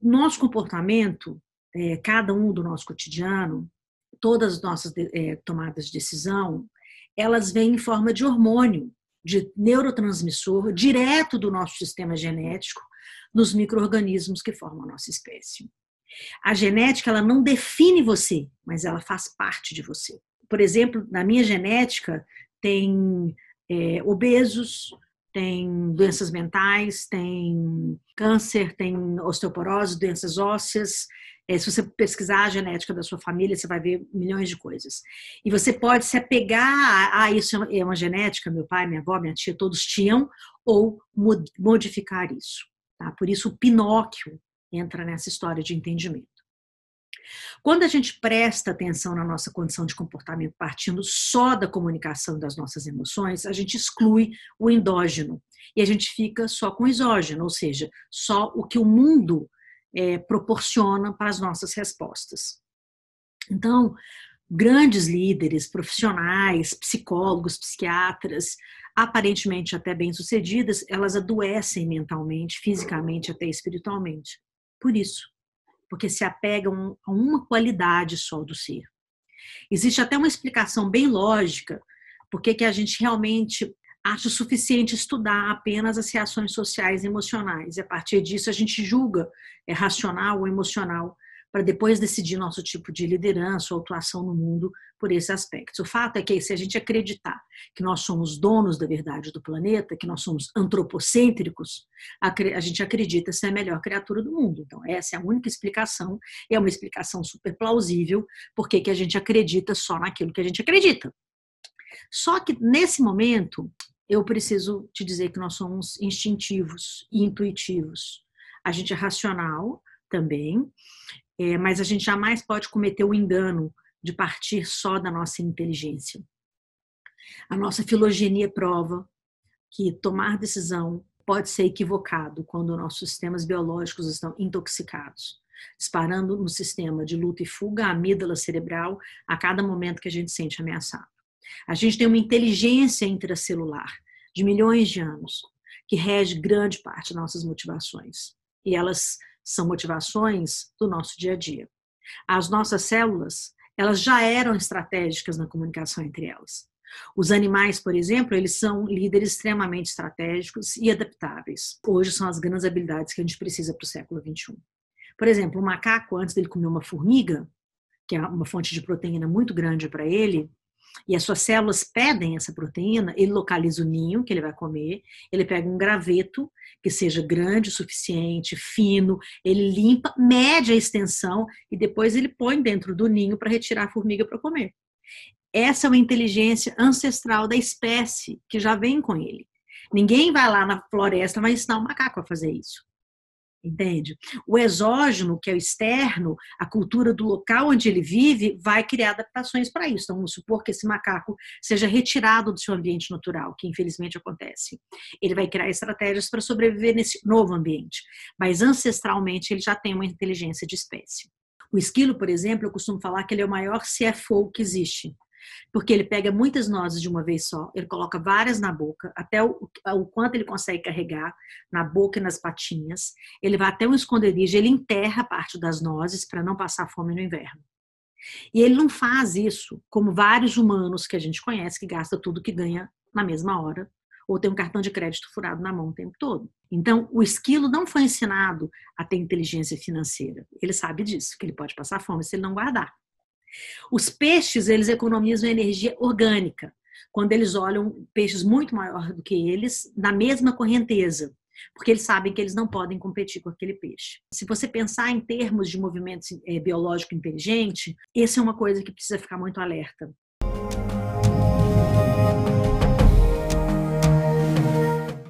Nosso comportamento, é, cada um do nosso cotidiano, todas as nossas é, tomadas de decisão, elas vêm em forma de hormônio, de neurotransmissor, direto do nosso sistema genético, nos micro-organismos que formam a nossa espécie. A genética ela não define você, mas ela faz parte de você. Por exemplo, na minha genética tem é, obesos, tem doenças mentais, tem câncer, tem osteoporose, doenças ósseas. É, se você pesquisar a genética da sua família, você vai ver milhões de coisas. E você pode se apegar a, ah, isso é uma genética, meu pai, minha avó, minha tia, todos tinham, ou modificar isso. Tá? Por isso o Pinóquio entra nessa história de entendimento. Quando a gente presta atenção na nossa condição de comportamento partindo só da comunicação das nossas emoções, a gente exclui o endógeno e a gente fica só com o exógeno, ou seja, só o que o mundo é, proporciona para as nossas respostas. Então, grandes líderes, profissionais, psicólogos, psiquiatras, aparentemente até bem-sucedidas, elas adoecem mentalmente, fisicamente, até espiritualmente. Por isso, porque se apegam a uma qualidade só do ser. Existe até uma explicação bem lógica porque que a gente realmente acha suficiente estudar apenas as reações sociais e emocionais. E a partir disso a gente julga é racional ou emocional para depois decidir nosso tipo de liderança ou atuação no mundo por esse aspecto. O fato é que se a gente acreditar que nós somos donos da verdade do planeta, que nós somos antropocêntricos, a gente acredita ser a melhor criatura do mundo. Então, essa é a única explicação, é uma explicação super plausível, porque que a gente acredita só naquilo que a gente acredita. Só que nesse momento, eu preciso te dizer que nós somos instintivos e intuitivos. A gente é racional também, é, mas a gente jamais pode cometer o engano de partir só da nossa inteligência. A nossa filogenia prova que tomar decisão pode ser equivocado quando nossos sistemas biológicos estão intoxicados, disparando no sistema de luta e fuga, a amígdala cerebral, a cada momento que a gente sente ameaçado. A gente tem uma inteligência intracelular de milhões de anos que rege grande parte das nossas motivações. E elas são motivações do nosso dia a dia. As nossas células, elas já eram estratégicas na comunicação entre elas. Os animais, por exemplo, eles são líderes extremamente estratégicos e adaptáveis. Hoje são as grandes habilidades que a gente precisa para o século XXI. Por exemplo, o macaco, antes dele comer uma formiga, que é uma fonte de proteína muito grande para ele, e as suas células pedem essa proteína, ele localiza o ninho que ele vai comer, ele pega um graveto que seja grande o suficiente, fino, ele limpa, mede a extensão e depois ele põe dentro do ninho para retirar a formiga para comer. Essa é uma inteligência ancestral da espécie que já vem com ele. Ninguém vai lá na floresta vai ensinar o macaco a fazer isso. Entende? O exógeno, que é o externo, a cultura do local onde ele vive, vai criar adaptações para isso. Então, vamos supor que esse macaco seja retirado do seu ambiente natural, que infelizmente acontece. Ele vai criar estratégias para sobreviver nesse novo ambiente. Mas ancestralmente ele já tem uma inteligência de espécie. O esquilo, por exemplo, eu costumo falar que ele é o maior CFO que existe porque ele pega muitas nozes de uma vez só, ele coloca várias na boca, até o, o quanto ele consegue carregar na boca e nas patinhas. Ele vai até um esconderijo, ele enterra parte das nozes para não passar fome no inverno. E ele não faz isso como vários humanos que a gente conhece que gasta tudo que ganha na mesma hora ou tem um cartão de crédito furado na mão o tempo todo. Então, o esquilo não foi ensinado a ter inteligência financeira. Ele sabe disso, que ele pode passar fome se ele não guardar. Os peixes, eles economizam energia orgânica, quando eles olham peixes muito maior do que eles, na mesma correnteza, porque eles sabem que eles não podem competir com aquele peixe. Se você pensar em termos de movimento é, biológico inteligente, essa é uma coisa que precisa ficar muito alerta.